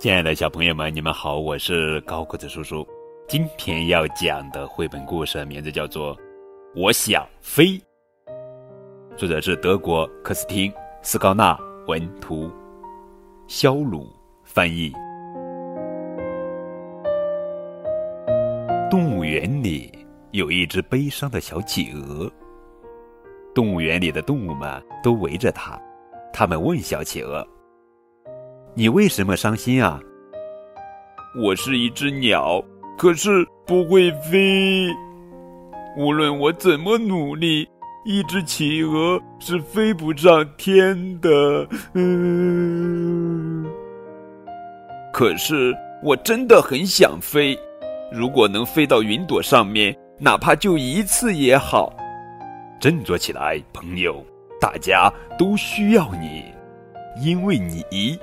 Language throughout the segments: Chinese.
亲爱的小朋友们，你们好，我是高个子叔叔。今天要讲的绘本故事名字叫做《我想飞》，作者是德国克斯汀·斯高纳文图，肖鲁翻译。动物园里有一只悲伤的小企鹅，动物园里的动物们都围着它，他们问小企鹅。你为什么伤心啊？我是一只鸟，可是不会飞。无论我怎么努力，一只企鹅是飞不上天的。嗯。可是我真的很想飞，如果能飞到云朵上面，哪怕就一次也好。振作起来，朋友，大家都需要你，因为你。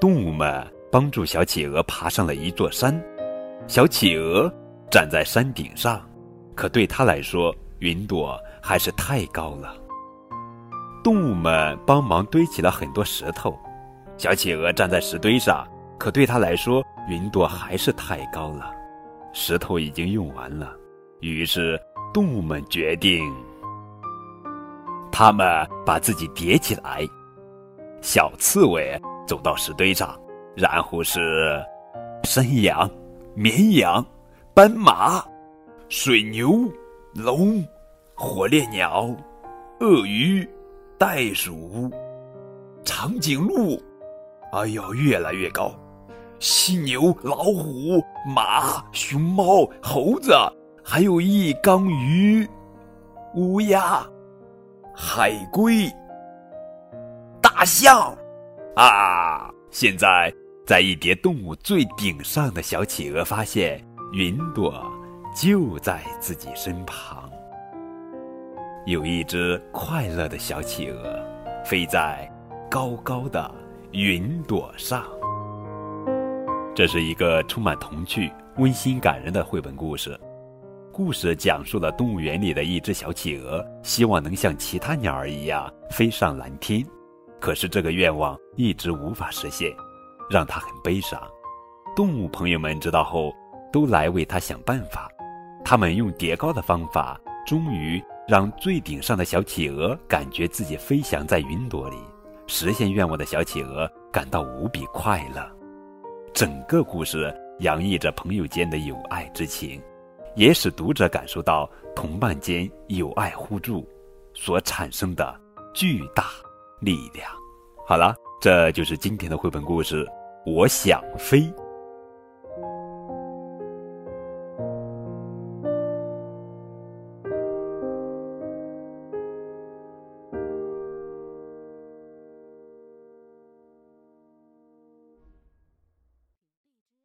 动物们帮助小企鹅爬上了一座山，小企鹅站在山顶上，可对它来说，云朵还是太高了。动物们帮忙堆起了很多石头，小企鹅站在石堆上，可对它来说，云朵还是太高了。石头已经用完了，于是动物们决定，他们把自己叠起来，小刺猬。走到石堆上，然后是山羊、绵羊、斑马、水牛、龙、火烈鸟、鳄鱼、袋鼠、长颈鹿，哎呦，越来越高！犀牛、老虎、马、熊猫、猴子，还有一缸鱼、乌鸦、海龟、大象。啊！现在，在一叠动物最顶上的小企鹅发现，云朵就在自己身旁。有一只快乐的小企鹅，飞在高高的云朵上。这是一个充满童趣、温馨感人的绘本故事。故事讲述了动物园里的一只小企鹅，希望能像其他鸟儿一样飞上蓝天。可是这个愿望一直无法实现，让他很悲伤。动物朋友们知道后，都来为他想办法。他们用叠高的方法，终于让最顶上的小企鹅感觉自己飞翔在云朵里。实现愿望的小企鹅感到无比快乐。整个故事洋溢着朋友间的友爱之情，也使读者感受到同伴间友爱互助所产生的巨大。力量，好了，这就是今天的绘本故事。我想飞。